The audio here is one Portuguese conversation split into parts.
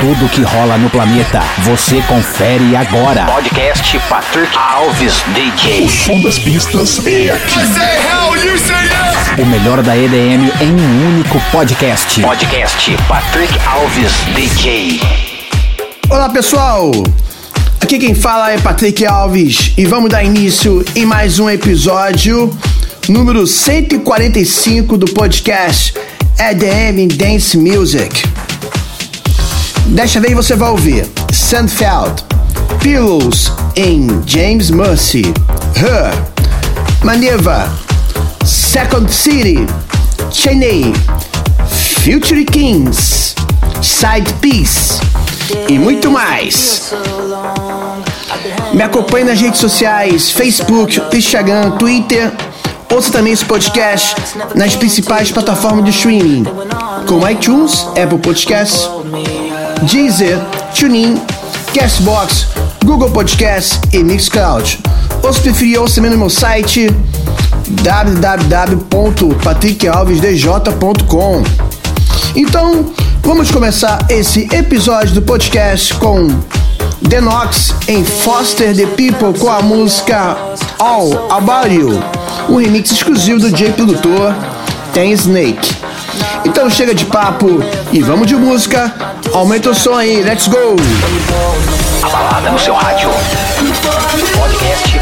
Tudo que rola no planeta, você confere agora. Podcast Patrick Alves DJ. Som das pistas é aqui. O melhor da EDM em um único podcast. Podcast Patrick Alves DJ. Olá pessoal, aqui quem fala é Patrick Alves e vamos dar início em mais um episódio número 145 do podcast EDM Dance Music. Desta vez você vai ouvir. Sandfeld, Pillows em James Mercy, Her, Maneva, Second City, Cheney, Future Kings, Side Piece. E muito mais. Me acompanhe nas redes sociais, Facebook, Instagram, Twitter. Ouça também esse podcast nas principais plataformas de streaming, como iTunes, Apple Podcasts, Deezer, TuneIn, Castbox, Google Podcasts e Mixcloud. Ou se preferir, ouça também no meu site www.patrickalvesdj.com. Então, vamos começar esse episódio do podcast com The Knox em Foster the People com a música All About You, um remix exclusivo do J produtor Ten Snake. Então chega de papo e vamos de música. Aumenta o som aí, let's go! A balada no seu rádio. Podcast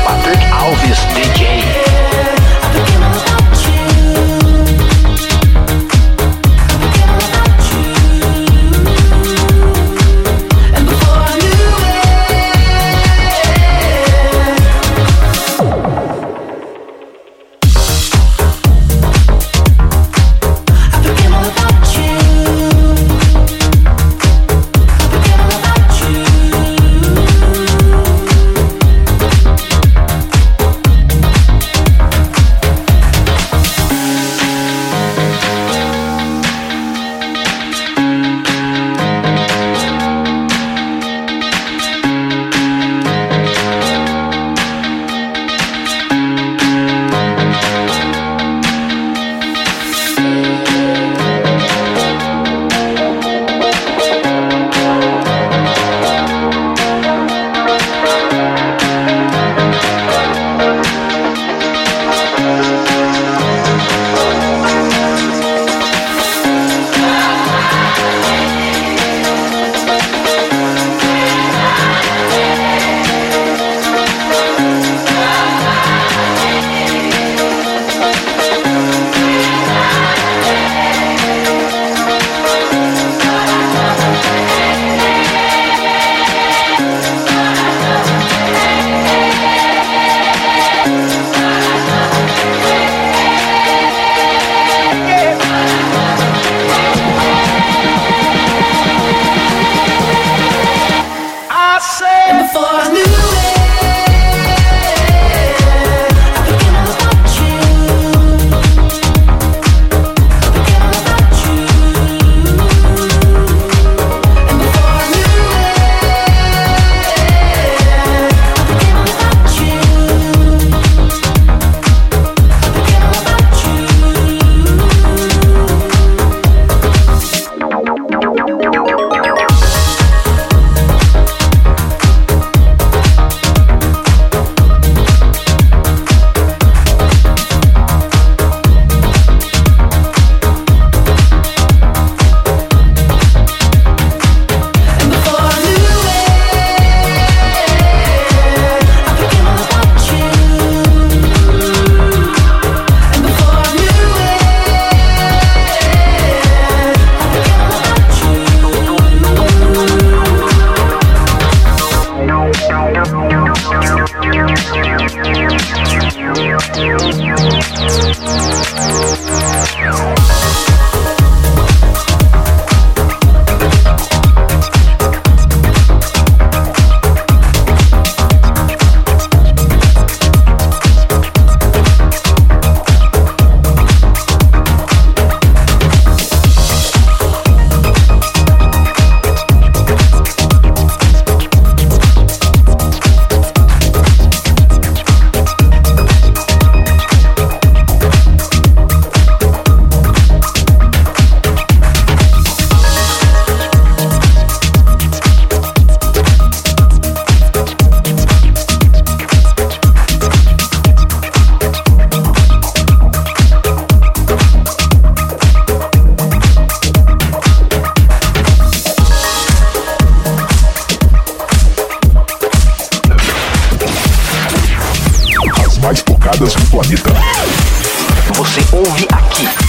você ouve aqui.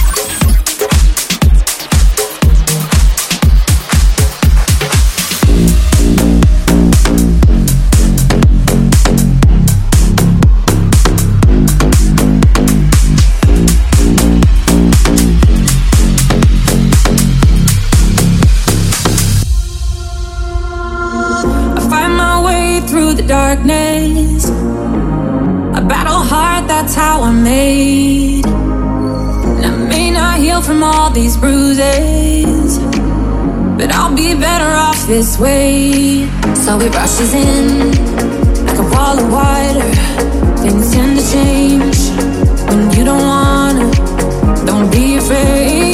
from all these bruises. But I'll be better off this way. So it rushes in like a wall of water. Things tend to change when you don't wanna. Don't be afraid.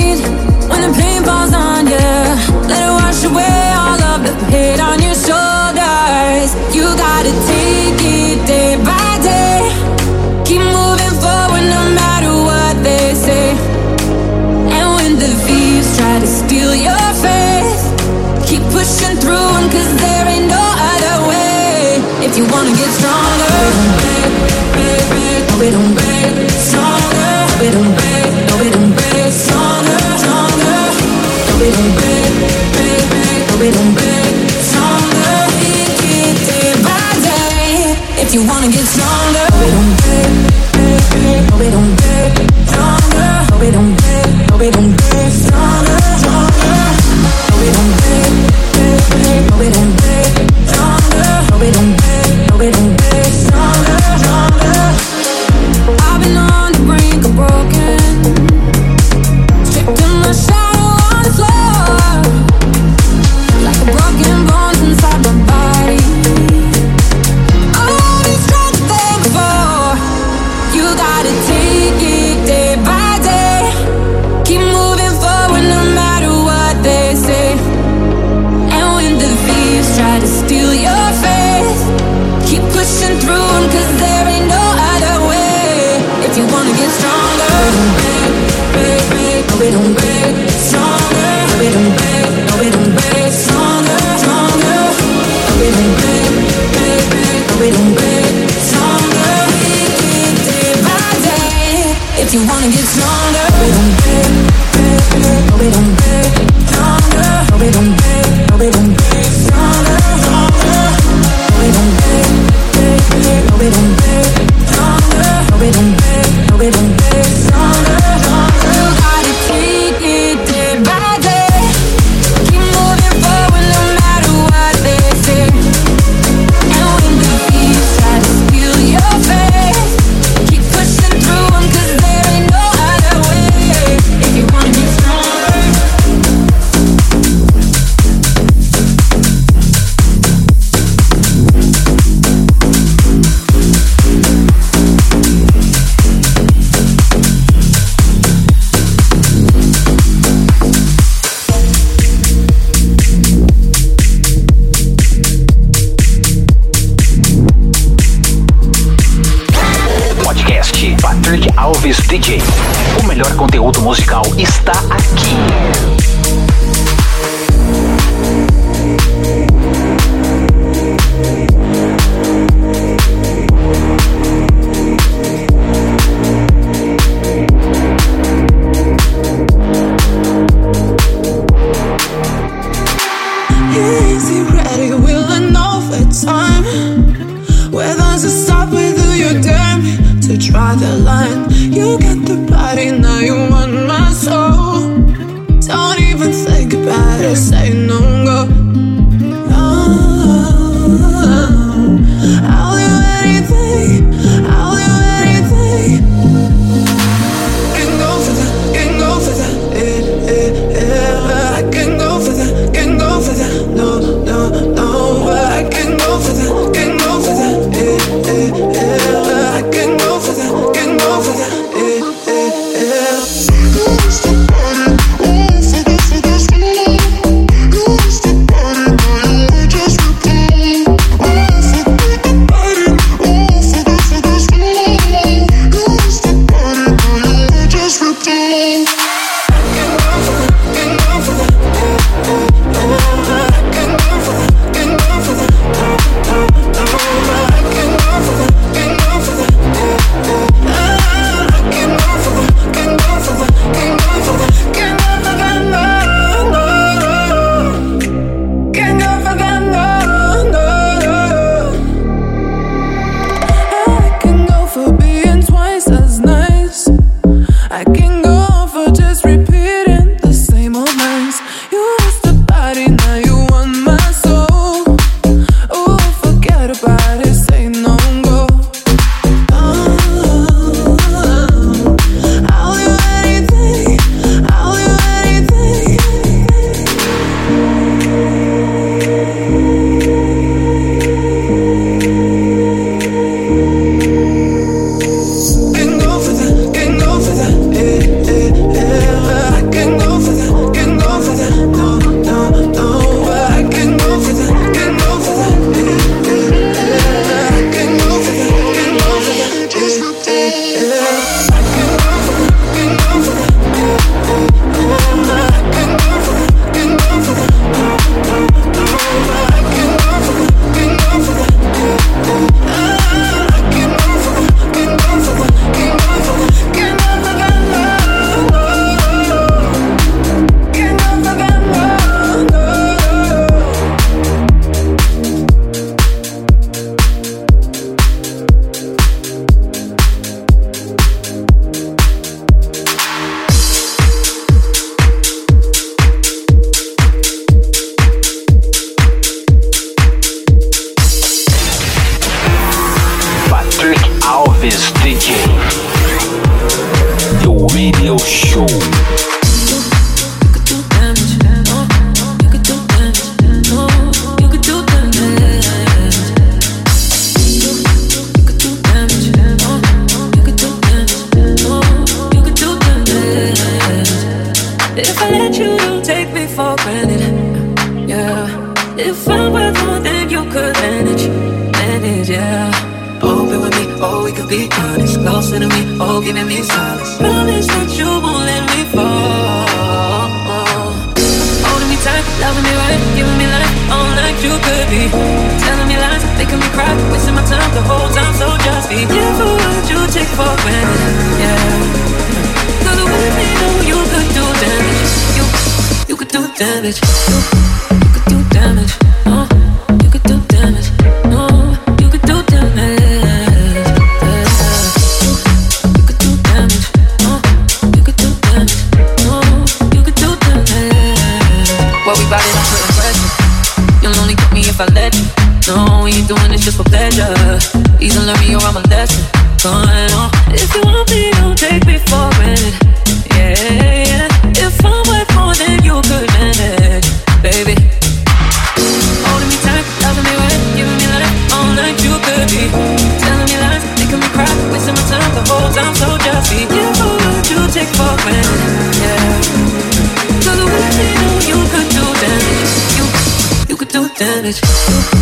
manage.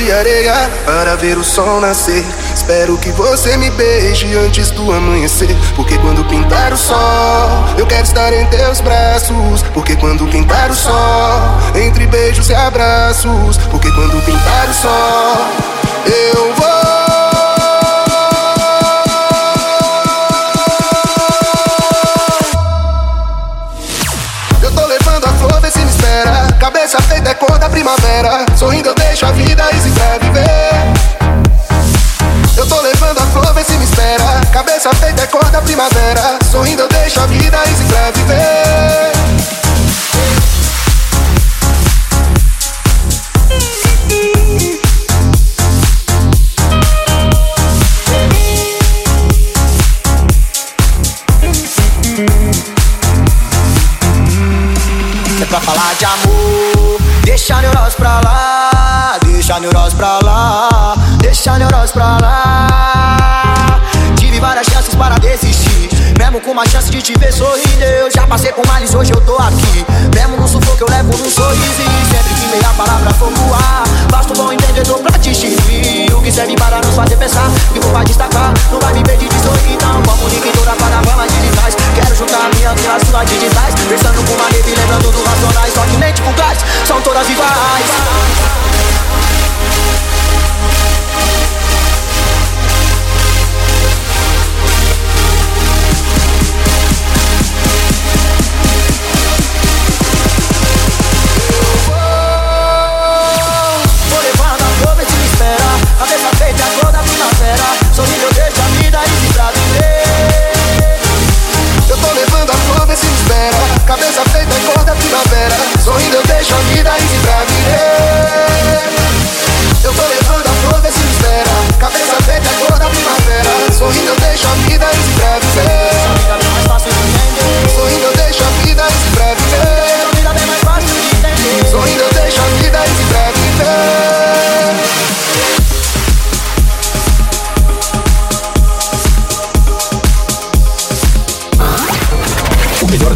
De areia para ver o sol nascer. Espero que você me beije antes do amanhecer. Porque quando pintar o sol, eu quero estar em teus braços. Porque quando pintar o sol, entre beijos e abraços. Porque quando pintar o sol, eu vou. Cabeça feita é cor da primavera. Sorrindo eu deixo a vida easy pra viver. Eu tô levando a flor, vê se me espera. Cabeça feita é cor da primavera. Sorrindo eu deixo a vida easy pra viver. É pra falar de amor Deixa a neurose pra lá Deixa a neurose pra lá Deixa a neurose pra lá Com uma chance de te ver sorrindo. Eu já passei por males, hoje eu tô aqui. Mesmo no sufoco eu levo num sorriso. E sempre que meia palavra for voar Basta um bom entendedor pra distinguir O que serve para nos fazer pensar? Que vou vai destacar, não vai me pedir de sorrir Então comunique em toda a plataforma digitais Quero juntar minha vida suas digitais Pensando com uma neve, lembrando dos racionais. Só que mente fugaz, são todas iguais da primavera. Sorrindo eu deixo a vida easy pra viver. Eu tô levando a flor, vê se me espera. Cabeça feita é cor da primavera. Sorrindo eu deixo a vida easy pra viver. Sorrindo eu deixo a vida easy pra viver. Sorrindo eu deixo a vida easy pra viver.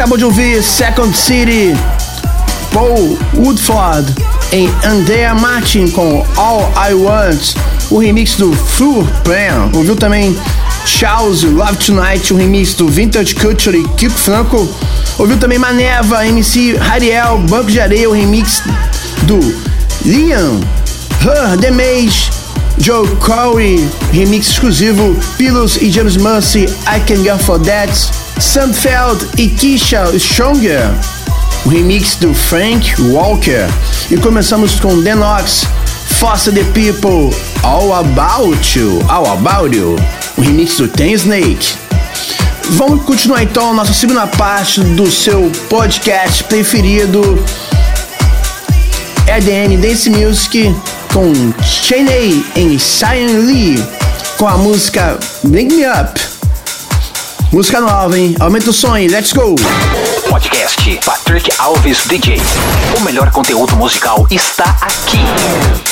Acabou de ouvir Second City, Paul Woodford em Andrea Martin com All I Want, o remix do Full Plan. Ouviu também Charles Love Tonight, o remix do Vintage Culture e Kiko Franco. Ouviu também Maneva, MC Hariel, Banco de Areia, o remix do Liam, Her, The Maze, Joe Corey, remix exclusivo, Pillows e James Mercy, I Can Go For That, Sandfeld e Kisha Stronger, o remix do Frank Walker. E começamos com Denox, Foster the People, All About You, All About You, o remix do Ten Snake. Vamos continuar então a nossa segunda parte do seu podcast preferido, EDM Dance Music, com Cheney em Cyan Lee, com a música Bring Me Up. Música nova, hein? Aumenta o som aí, let's go! Podcast Patrick Alves DJ. O melhor conteúdo musical está aqui.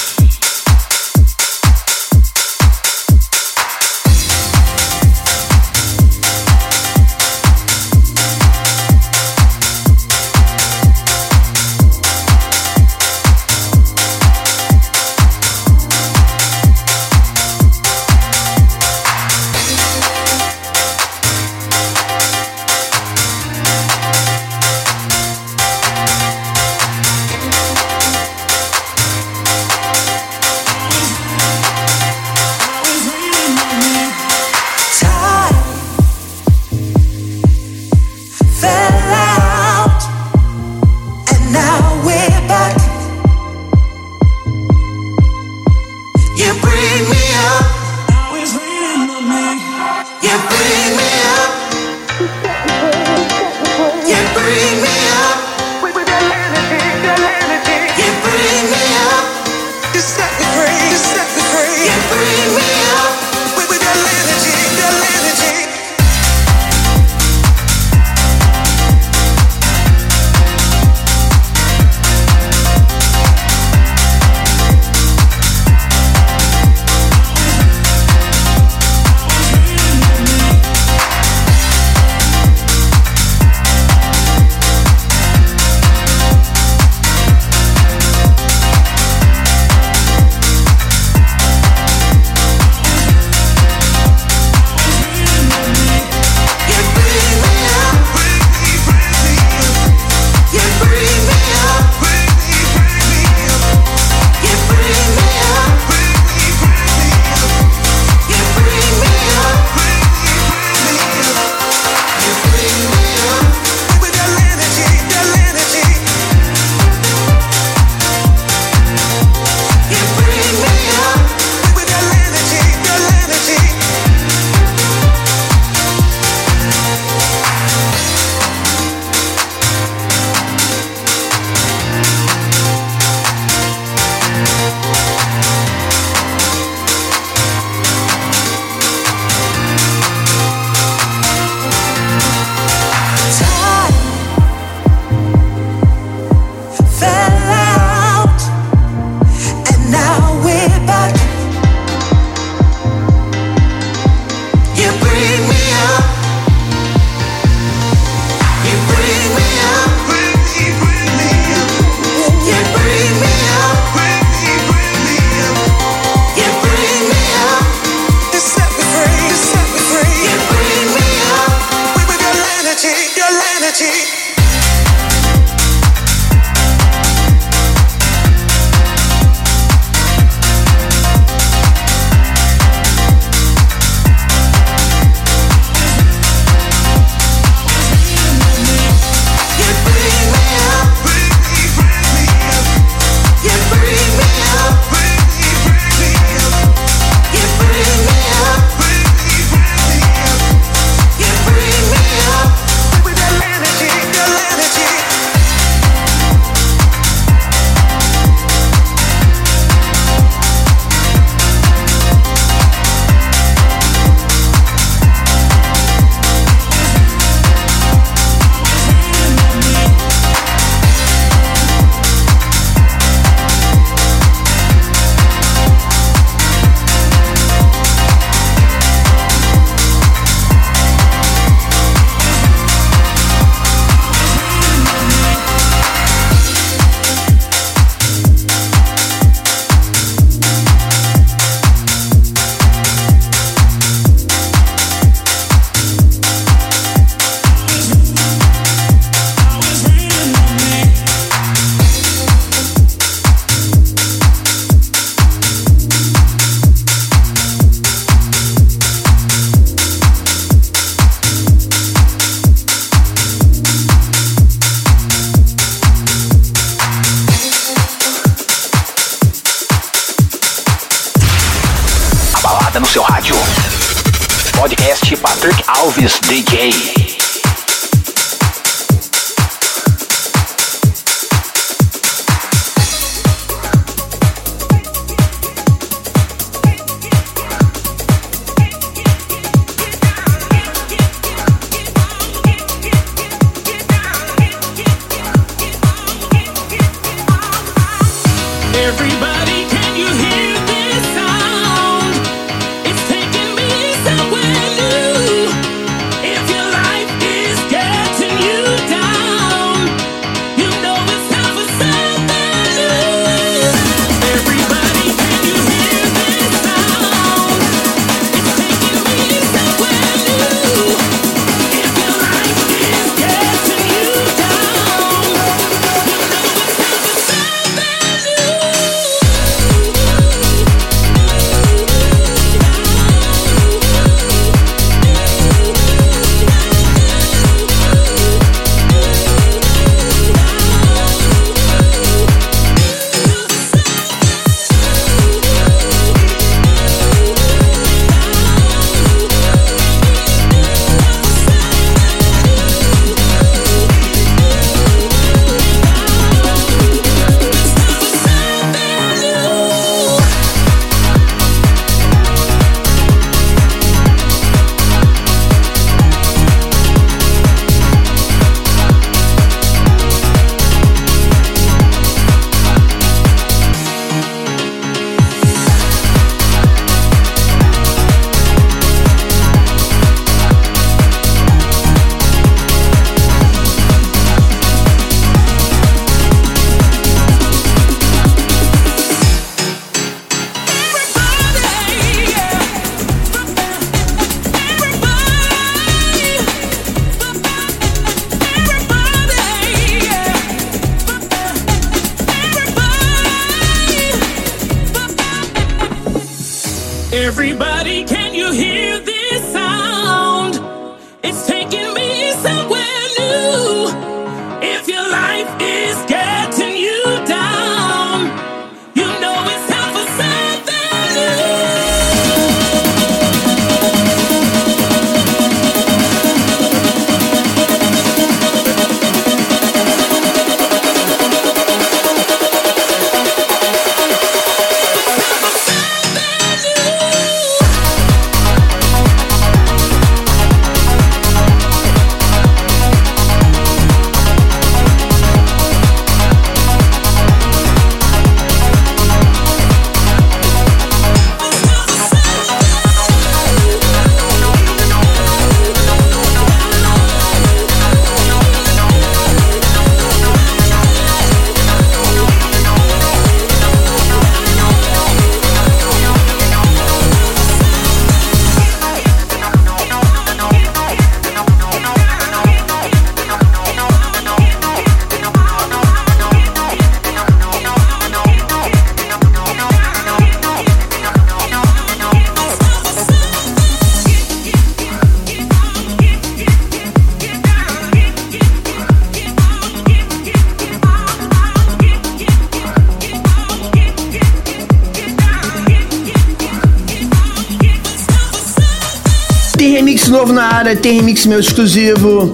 tem remix meu exclusivo,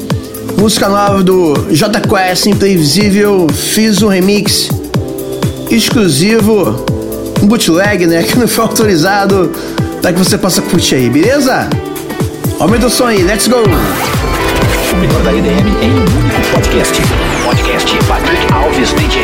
música nova do J Quest Imprevisível, fiz um remix exclusivo, um bootleg, né, que não foi autorizado, para que você possa curtir aí, beleza? Aumenta o som aí, let's go! O melhor da EDM em um único podcast. Podcast Patrick Alves DJ.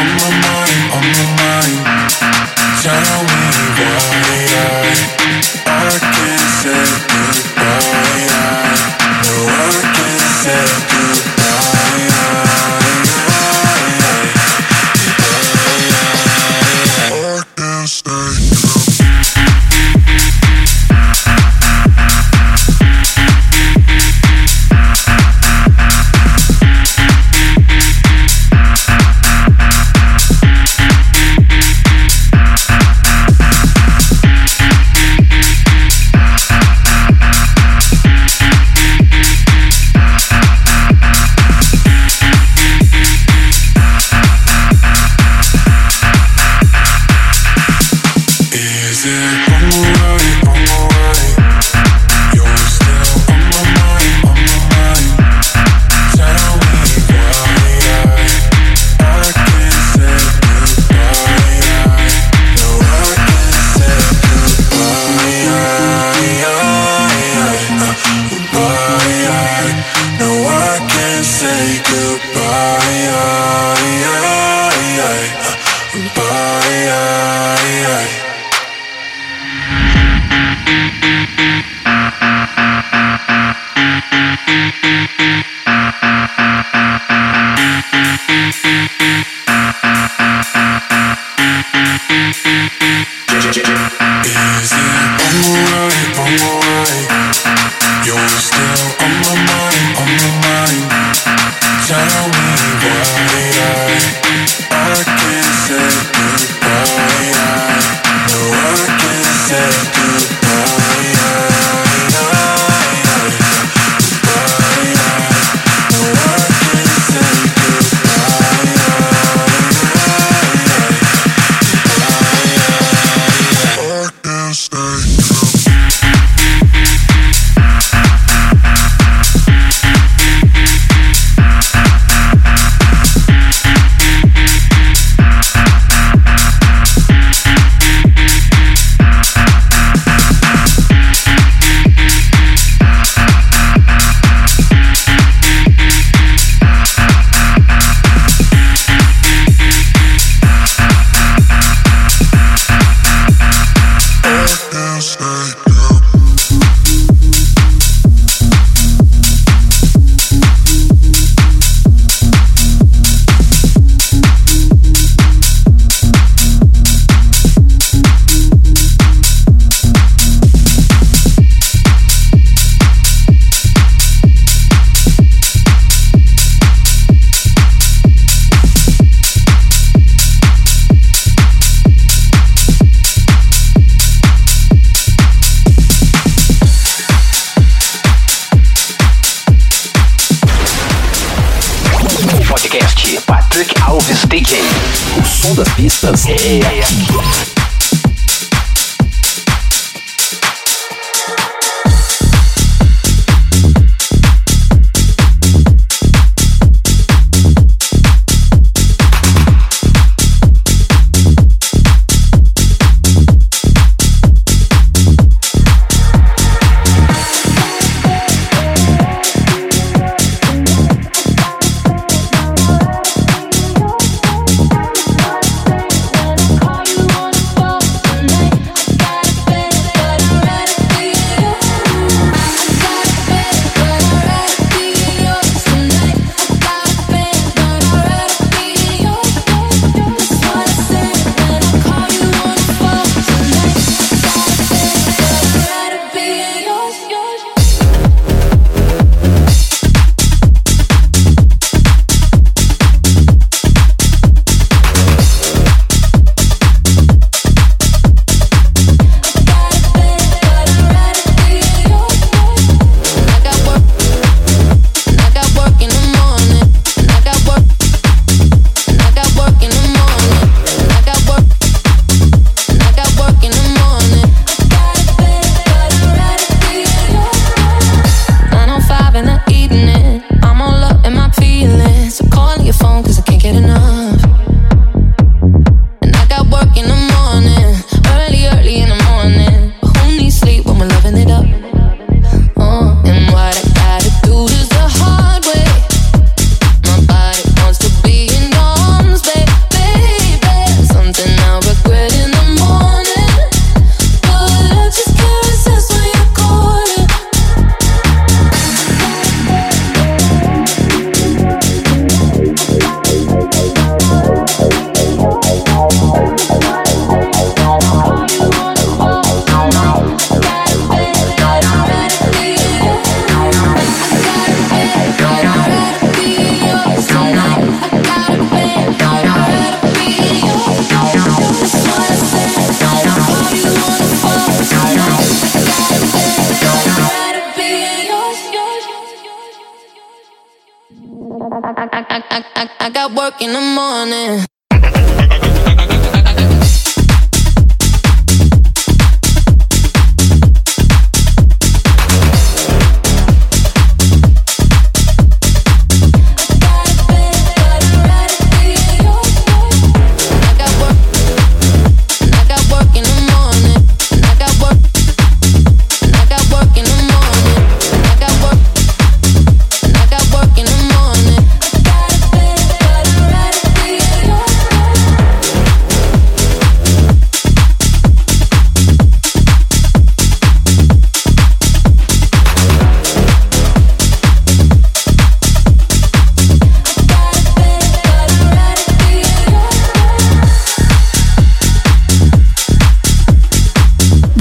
in the morning.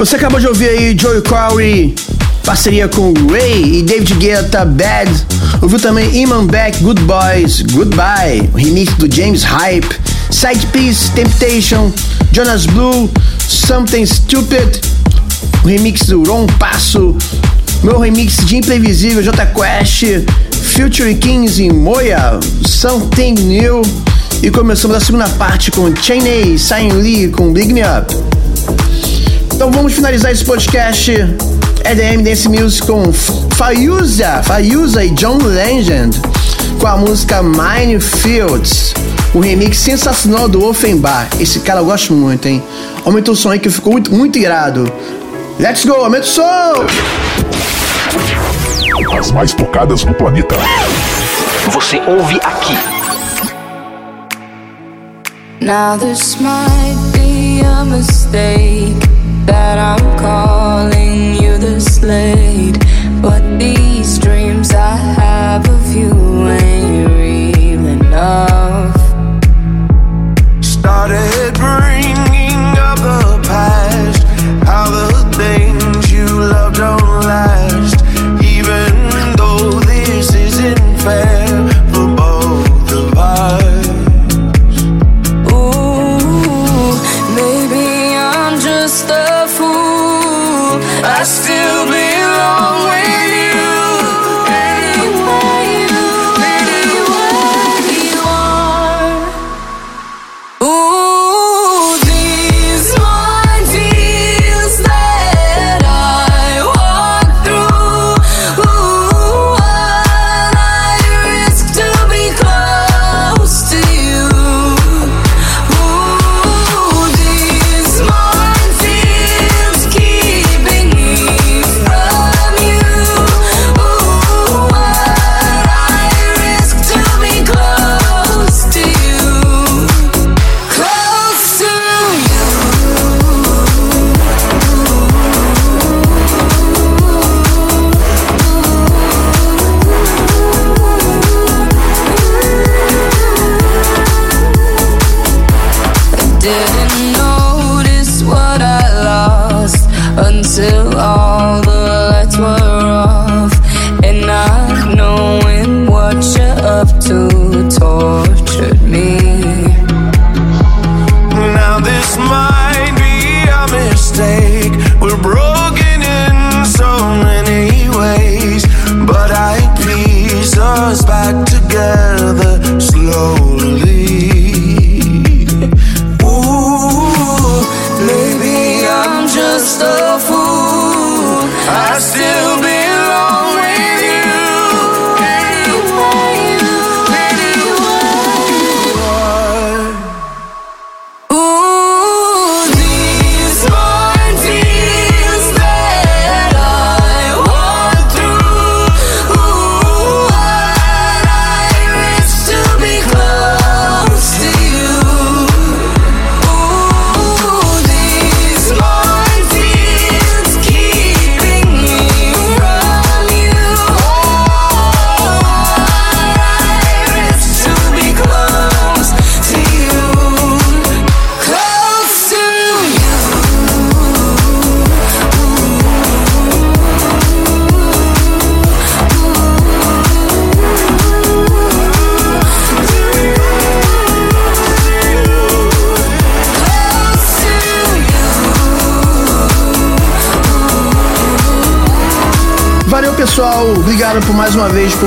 Você acabou de ouvir aí Joey Corey, parceria com Ray e David Guetta, Bad. Ouviu também Iman Beck, Good Boys, Goodbye, o remix do James Hype, Side Piece, Temptation, Jonas Blue, Something Stupid, o remix do Ron Passo, meu remix de Imprevisível, J Quest, Future Kings em Moya, Something New. E começamos a segunda parte com Cheney, Sign Lee com Big Me Up. Então vamos finalizar esse podcast EDM Dance Music com Fayuza, Fayuza e John Legend com a música Minefields, o remix sensacional do Offenbar. Esse cara eu gosto muito, hein? Aumenta o som aí que ficou muito, muito irado. Let's go, aumenta o som! As mais tocadas do planeta. Você ouve aqui. Now this might be a mistake that I'm calling you this late, but these dreams I have of you ain't real enough.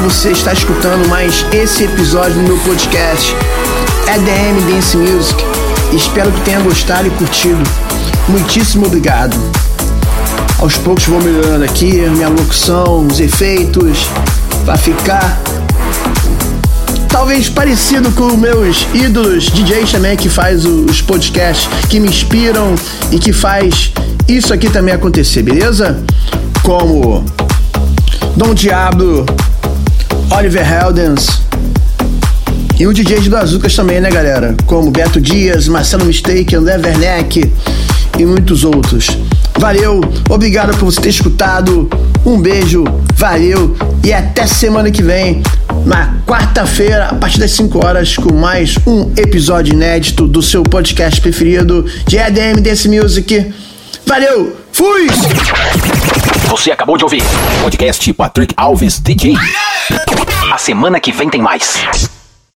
Você estar escutando mais esse episódio do meu podcast EDM Dance Music. Espero que tenha gostado e curtido. Muitíssimo obrigado. Aos poucos vou melhorando aqui minha locução, os efeitos, para ficar talvez parecido com meus ídolos DJs também que faz os podcasts que me inspiram e que faz isso aqui também acontecer, beleza? Como Dom Diablo, Oliver Heldens e o DJ do Azucas também, né, galera? Como Beto Dias, Marcelo Mistake, André Werneck e muitos outros. Valeu, obrigado por você ter escutado. Um beijo, valeu e até semana que vem, na quarta-feira, a partir das 5 horas, com mais um episódio inédito do seu podcast preferido de EDM Dance Music. Valeu, fui! Você acabou de ouvir podcast Patrick Alves DJ. A semana que vem tem mais.